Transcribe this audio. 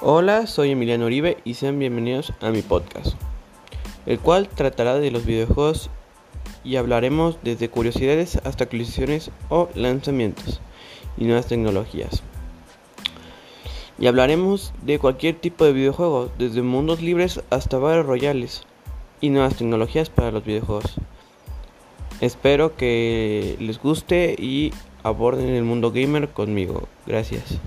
Hola, soy Emiliano Uribe y sean bienvenidos a mi podcast, el cual tratará de los videojuegos y hablaremos desde curiosidades hasta actualizaciones o lanzamientos y nuevas tecnologías. Y hablaremos de cualquier tipo de videojuego, desde mundos libres hasta barrios royales y nuevas tecnologías para los videojuegos. Espero que les guste y aborden el mundo gamer conmigo. Gracias.